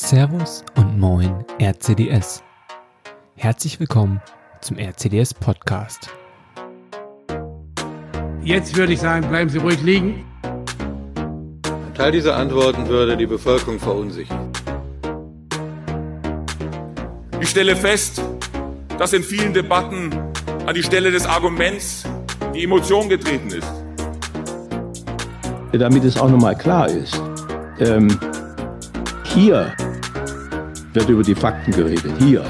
Servus und Moin RCDS. Herzlich willkommen zum RCDS Podcast. Jetzt würde ich sagen, bleiben Sie ruhig liegen. Ein Teil dieser Antworten würde die Bevölkerung verunsichern. Ich stelle fest, dass in vielen Debatten an die Stelle des Arguments die Emotion getreten ist. Damit es auch nochmal klar ist, ähm, hier wird über die Fakten geredet. Hier.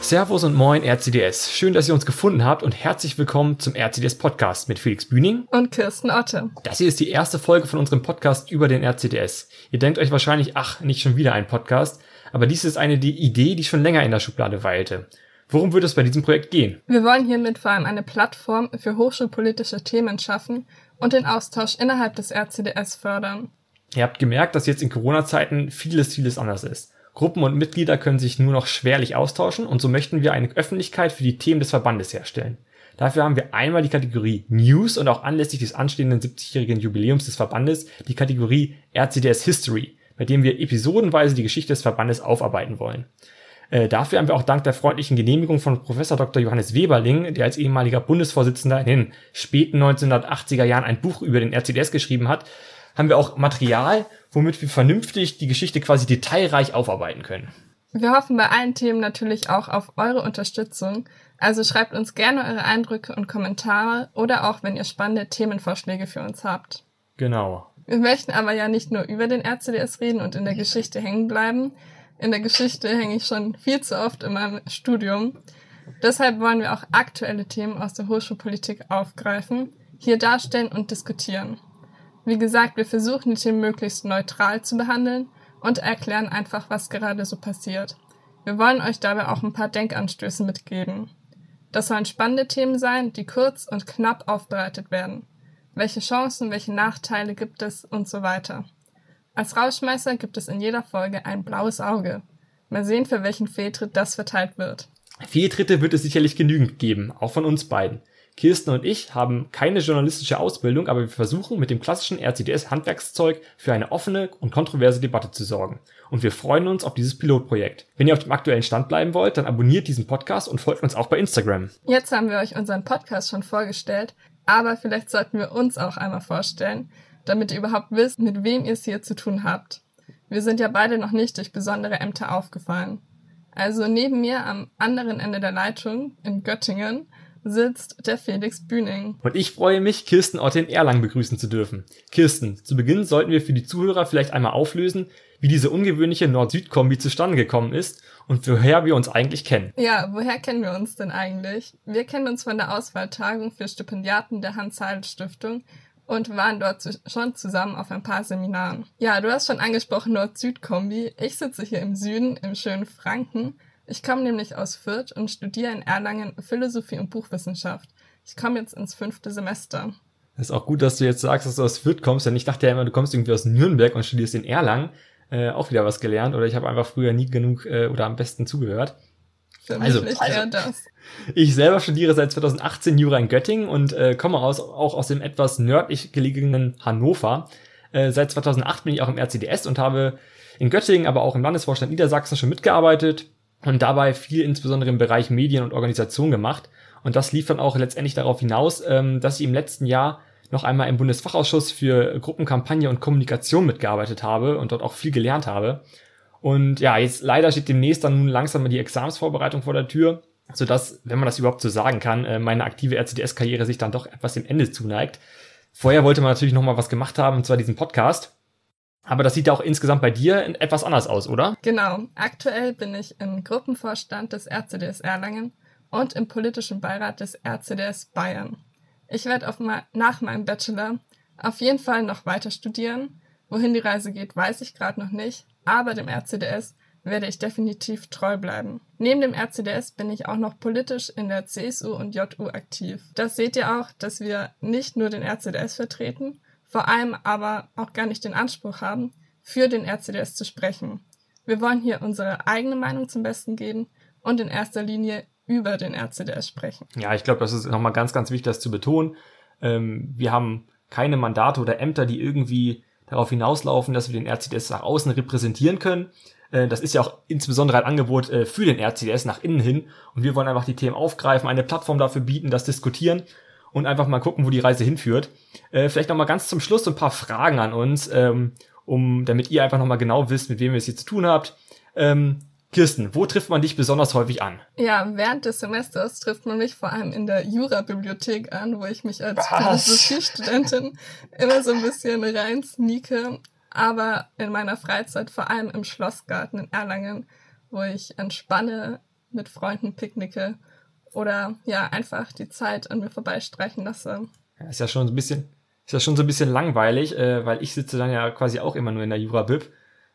Servus und Moin RCDS. Schön, dass ihr uns gefunden habt und herzlich willkommen zum RCDS Podcast mit Felix Bühning und Kirsten Otte. Das hier ist die erste Folge von unserem Podcast über den RCDS. Ihr denkt euch wahrscheinlich, ach, nicht schon wieder ein Podcast, aber dies ist eine die Idee, die schon länger in der Schublade weilte. Worum wird es bei diesem Projekt gehen? Wir wollen hiermit vor allem eine Plattform für hochschulpolitische Themen schaffen und den Austausch innerhalb des RCDS fördern. Ihr habt gemerkt, dass jetzt in Corona-Zeiten vieles, vieles anders ist. Gruppen und Mitglieder können sich nur noch schwerlich austauschen und so möchten wir eine Öffentlichkeit für die Themen des Verbandes herstellen. Dafür haben wir einmal die Kategorie News und auch anlässlich des anstehenden 70-jährigen Jubiläums des Verbandes die Kategorie RCDS History, bei dem wir episodenweise die Geschichte des Verbandes aufarbeiten wollen. Äh, dafür haben wir auch dank der freundlichen Genehmigung von Professor Dr. Johannes Weberling, der als ehemaliger Bundesvorsitzender in den späten 1980er Jahren ein Buch über den RCDS geschrieben hat, haben wir auch Material, womit wir vernünftig die Geschichte quasi detailreich aufarbeiten können. Wir hoffen bei allen Themen natürlich auch auf eure Unterstützung. Also schreibt uns gerne eure Eindrücke und Kommentare oder auch, wenn ihr spannende Themenvorschläge für uns habt. Genau. Wir möchten aber ja nicht nur über den RCDS reden und in der Geschichte hängen bleiben. In der Geschichte hänge ich schon viel zu oft in meinem Studium. Deshalb wollen wir auch aktuelle Themen aus der Hochschulpolitik aufgreifen, hier darstellen und diskutieren. Wie gesagt, wir versuchen die Themen möglichst neutral zu behandeln und erklären einfach, was gerade so passiert. Wir wollen euch dabei auch ein paar Denkanstöße mitgeben. Das sollen spannende Themen sein, die kurz und knapp aufbereitet werden. Welche Chancen, welche Nachteile gibt es und so weiter. Als Rauschmeißer gibt es in jeder Folge ein blaues Auge. Mal sehen, für welchen Fehltritt das verteilt wird. Fehltritte wird es sicherlich genügend geben, auch von uns beiden. Kirsten und ich haben keine journalistische Ausbildung, aber wir versuchen mit dem klassischen RCDS-Handwerkszeug für eine offene und kontroverse Debatte zu sorgen. Und wir freuen uns auf dieses Pilotprojekt. Wenn ihr auf dem aktuellen Stand bleiben wollt, dann abonniert diesen Podcast und folgt uns auch bei Instagram. Jetzt haben wir euch unseren Podcast schon vorgestellt, aber vielleicht sollten wir uns auch einmal vorstellen, damit ihr überhaupt wisst, mit wem ihr es hier zu tun habt. Wir sind ja beide noch nicht durch besondere Ämter aufgefallen. Also neben mir am anderen Ende der Leitung in Göttingen sitzt der Felix Bühning. Und ich freue mich, Kirsten Otte in Erlangen begrüßen zu dürfen. Kirsten, zu Beginn sollten wir für die Zuhörer vielleicht einmal auflösen, wie diese ungewöhnliche Nord-Süd-Kombi zustande gekommen ist und woher wir uns eigentlich kennen. Ja, woher kennen wir uns denn eigentlich? Wir kennen uns von der Auswahltagung für Stipendiaten der Hans-Seidel-Stiftung und waren dort schon zusammen auf ein paar Seminaren. Ja, du hast schon angesprochen Nord-Süd-Kombi. Ich sitze hier im Süden, im schönen Franken ich komme nämlich aus Fürth und studiere in Erlangen Philosophie und Buchwissenschaft. Ich komme jetzt ins fünfte Semester. Das ist auch gut, dass du jetzt sagst, dass du aus Fürth kommst, denn ich dachte ja immer, du kommst irgendwie aus Nürnberg und studierst in Erlangen. Äh, auch wieder was gelernt oder ich habe einfach früher nie genug äh, oder am besten zugehört. also, also das. Ich selber studiere seit 2018 Jura in Göttingen und äh, komme aus, auch aus dem etwas nördlich gelegenen Hannover. Äh, seit 2008 bin ich auch im RCDS und habe in Göttingen, aber auch im Landesvorstand Niedersachsen schon mitgearbeitet und dabei viel insbesondere im Bereich Medien und Organisation gemacht. Und das lief dann auch letztendlich darauf hinaus, ähm, dass ich im letzten Jahr noch einmal im Bundesfachausschuss für Gruppenkampagne und Kommunikation mitgearbeitet habe und dort auch viel gelernt habe. Und ja, jetzt leider steht demnächst dann nun langsam die Examsvorbereitung vor der Tür, sodass, wenn man das überhaupt so sagen kann, äh, meine aktive RCDS-Karriere sich dann doch etwas dem Ende zuneigt. Vorher wollte man natürlich noch mal was gemacht haben, und zwar diesen Podcast. Aber das sieht ja auch insgesamt bei dir etwas anders aus, oder? Genau. Aktuell bin ich im Gruppenvorstand des RCDS Erlangen und im politischen Beirat des RCDS Bayern. Ich werde nach meinem Bachelor auf jeden Fall noch weiter studieren. Wohin die Reise geht, weiß ich gerade noch nicht, aber dem RCDS werde ich definitiv treu bleiben. Neben dem RCDS bin ich auch noch politisch in der CSU und JU aktiv. Das seht ihr auch, dass wir nicht nur den RCDS vertreten, vor allem aber auch gar nicht den Anspruch haben, für den RCDS zu sprechen. Wir wollen hier unsere eigene Meinung zum Besten geben und in erster Linie über den RCDS sprechen. Ja, ich glaube, das ist nochmal ganz, ganz wichtig, das zu betonen. Ähm, wir haben keine Mandate oder Ämter, die irgendwie darauf hinauslaufen, dass wir den RCDS nach außen repräsentieren können. Äh, das ist ja auch insbesondere ein Angebot äh, für den RCDS nach innen hin. Und wir wollen einfach die Themen aufgreifen, eine Plattform dafür bieten, das diskutieren und einfach mal gucken, wo die Reise hinführt. Äh, vielleicht noch mal ganz zum Schluss so ein paar Fragen an uns, ähm, um, damit ihr einfach noch mal genau wisst, mit wem ihr es hier zu tun habt. Ähm, Kirsten, wo trifft man dich besonders häufig an? Ja, während des Semesters trifft man mich vor allem in der Jura-Bibliothek an, wo ich mich als? Philosophiestudentin immer so ein bisschen rein sneake. Aber in meiner Freizeit vor allem im Schlossgarten in Erlangen, wo ich entspanne, mit Freunden picknicke oder ja, einfach die Zeit an mir vorbeistreichen lasse. Ja, ist ja schon so ein bisschen, ist ja schon so ein bisschen langweilig, äh, weil ich sitze dann ja quasi auch immer nur in der Jura-Bib.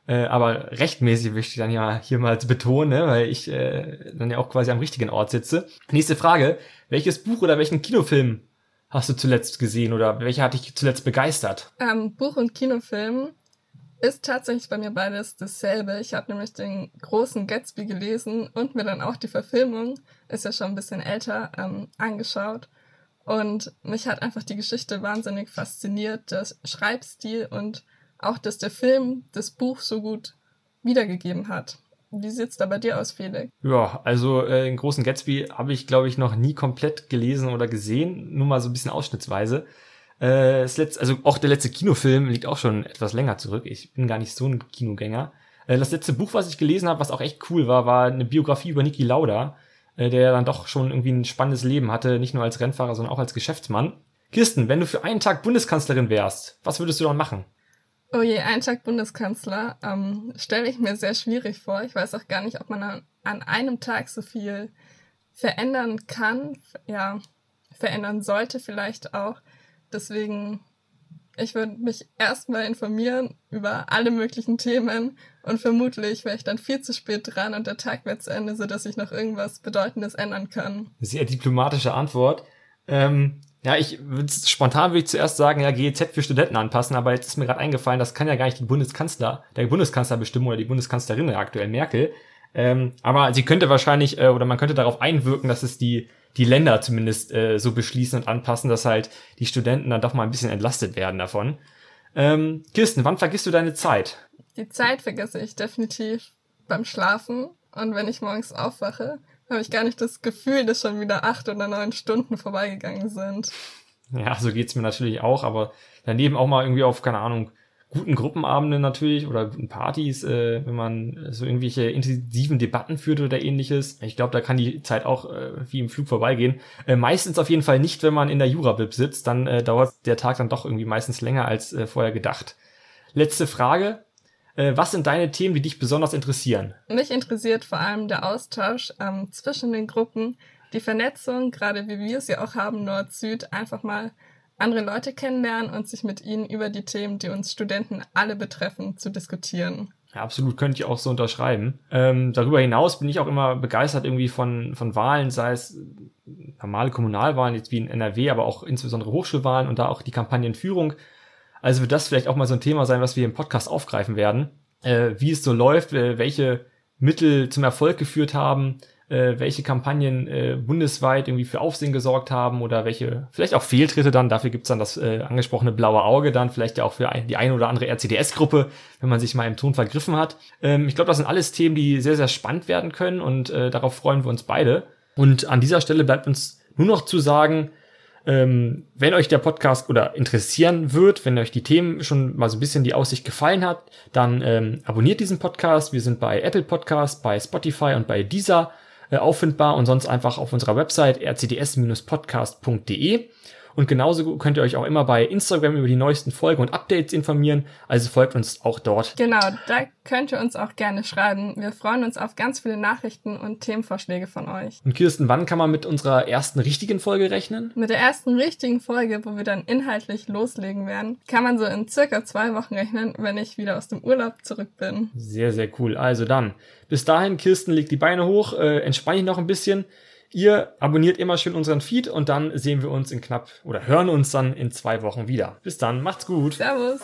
Äh, aber rechtmäßig möchte ich dann ja hier mal betonen, ne, weil ich äh, dann ja auch quasi am richtigen Ort sitze. Nächste Frage. Welches Buch oder welchen Kinofilm hast du zuletzt gesehen oder welcher hat dich zuletzt begeistert? Ähm, Buch und Kinofilm ist tatsächlich bei mir beides dasselbe. Ich habe nämlich den großen Gatsby gelesen und mir dann auch die Verfilmung, ist ja schon ein bisschen älter, ähm, angeschaut. Und mich hat einfach die Geschichte wahnsinnig fasziniert, der Schreibstil und auch, dass der Film das Buch so gut wiedergegeben hat. Wie sieht's da bei dir aus, Felix? Ja, also äh, den großen Gatsby habe ich, glaube ich, noch nie komplett gelesen oder gesehen, nur mal so ein bisschen ausschnittsweise. Äh, das letzte, also auch der letzte Kinofilm liegt auch schon etwas länger zurück. Ich bin gar nicht so ein Kinogänger. Äh, das letzte Buch, was ich gelesen habe, was auch echt cool war, war eine Biografie über Niki Lauda, äh, der dann doch schon irgendwie ein spannendes Leben hatte, nicht nur als Rennfahrer, sondern auch als Geschäftsmann. Kirsten, wenn du für einen Tag Bundeskanzlerin wärst, was würdest du dann machen? Oh je, ein Tag Bundeskanzler ähm, stelle ich mir sehr schwierig vor. Ich weiß auch gar nicht, ob man an, an einem Tag so viel verändern kann, ja, verändern sollte vielleicht auch. Deswegen, ich würde mich erstmal informieren über alle möglichen Themen und vermutlich wäre ich dann viel zu spät dran und der Tag wäre zu Ende, sodass ich noch irgendwas Bedeutendes ändern kann. Sehr diplomatische Antwort. Ähm, ja, ich spontan würde ich zuerst sagen, ja, GEZ für Studenten anpassen, aber jetzt ist mir gerade eingefallen, das kann ja gar nicht die Bundeskanzler, der Bundeskanzler bestimmen oder die Bundeskanzlerin aktuell Merkel. Ähm, aber sie könnte wahrscheinlich, äh, oder man könnte darauf einwirken, dass es die, die Länder zumindest äh, so beschließen und anpassen, dass halt die Studenten dann doch mal ein bisschen entlastet werden davon. Ähm, Kirsten, wann vergisst du deine Zeit? Die Zeit vergesse ich definitiv beim Schlafen und wenn ich morgens aufwache, habe ich gar nicht das Gefühl, dass schon wieder acht oder neun Stunden vorbeigegangen sind. Ja, so geht's mir natürlich auch, aber daneben auch mal irgendwie auf, keine Ahnung, guten Gruppenabenden natürlich oder guten Partys, äh, wenn man so irgendwelche intensiven Debatten führt oder ähnliches. Ich glaube, da kann die Zeit auch äh, wie im Flug vorbeigehen. Äh, meistens auf jeden Fall nicht, wenn man in der Jurabib sitzt, dann äh, dauert der Tag dann doch irgendwie meistens länger als äh, vorher gedacht. Letzte Frage. Äh, was sind deine Themen, die dich besonders interessieren? Mich interessiert vor allem der Austausch ähm, zwischen den Gruppen, die Vernetzung, gerade wie wir es ja auch haben, Nord-Süd, einfach mal andere Leute kennenlernen und sich mit ihnen über die Themen, die uns Studenten alle betreffen, zu diskutieren. Ja, absolut, könnte ich auch so unterschreiben. Ähm, darüber hinaus bin ich auch immer begeistert irgendwie von, von Wahlen, sei es normale Kommunalwahlen, jetzt wie in NRW, aber auch insbesondere Hochschulwahlen und da auch die Kampagnenführung. Also wird das vielleicht auch mal so ein Thema sein, was wir im Podcast aufgreifen werden. Äh, wie es so läuft, welche Mittel zum Erfolg geführt haben, äh, welche Kampagnen äh, bundesweit irgendwie für Aufsehen gesorgt haben oder welche, vielleicht auch Fehltritte dann, dafür gibt's dann das äh, angesprochene blaue Auge dann, vielleicht ja auch für ein, die eine oder andere RCDS-Gruppe, wenn man sich mal im Ton vergriffen hat. Ähm, ich glaube, das sind alles Themen, die sehr, sehr spannend werden können und äh, darauf freuen wir uns beide. Und an dieser Stelle bleibt uns nur noch zu sagen, ähm, wenn euch der Podcast oder interessieren wird, wenn euch die Themen schon mal so ein bisschen die Aussicht gefallen hat, dann ähm, abonniert diesen Podcast. Wir sind bei Apple Podcast, bei Spotify und bei Deezer auffindbar und sonst einfach auf unserer Website rcds-podcast.de. Und genauso könnt ihr euch auch immer bei Instagram über die neuesten Folgen und Updates informieren. Also folgt uns auch dort. Genau, da könnt ihr uns auch gerne schreiben. Wir freuen uns auf ganz viele Nachrichten und Themenvorschläge von euch. Und Kirsten, wann kann man mit unserer ersten richtigen Folge rechnen? Mit der ersten richtigen Folge, wo wir dann inhaltlich loslegen werden, kann man so in circa zwei Wochen rechnen, wenn ich wieder aus dem Urlaub zurück bin. Sehr, sehr cool. Also dann, bis dahin, Kirsten legt die Beine hoch, äh, entspann dich noch ein bisschen. Ihr abonniert immer schön unseren Feed und dann sehen wir uns in knapp oder hören uns dann in zwei Wochen wieder. Bis dann, macht's gut. Servus.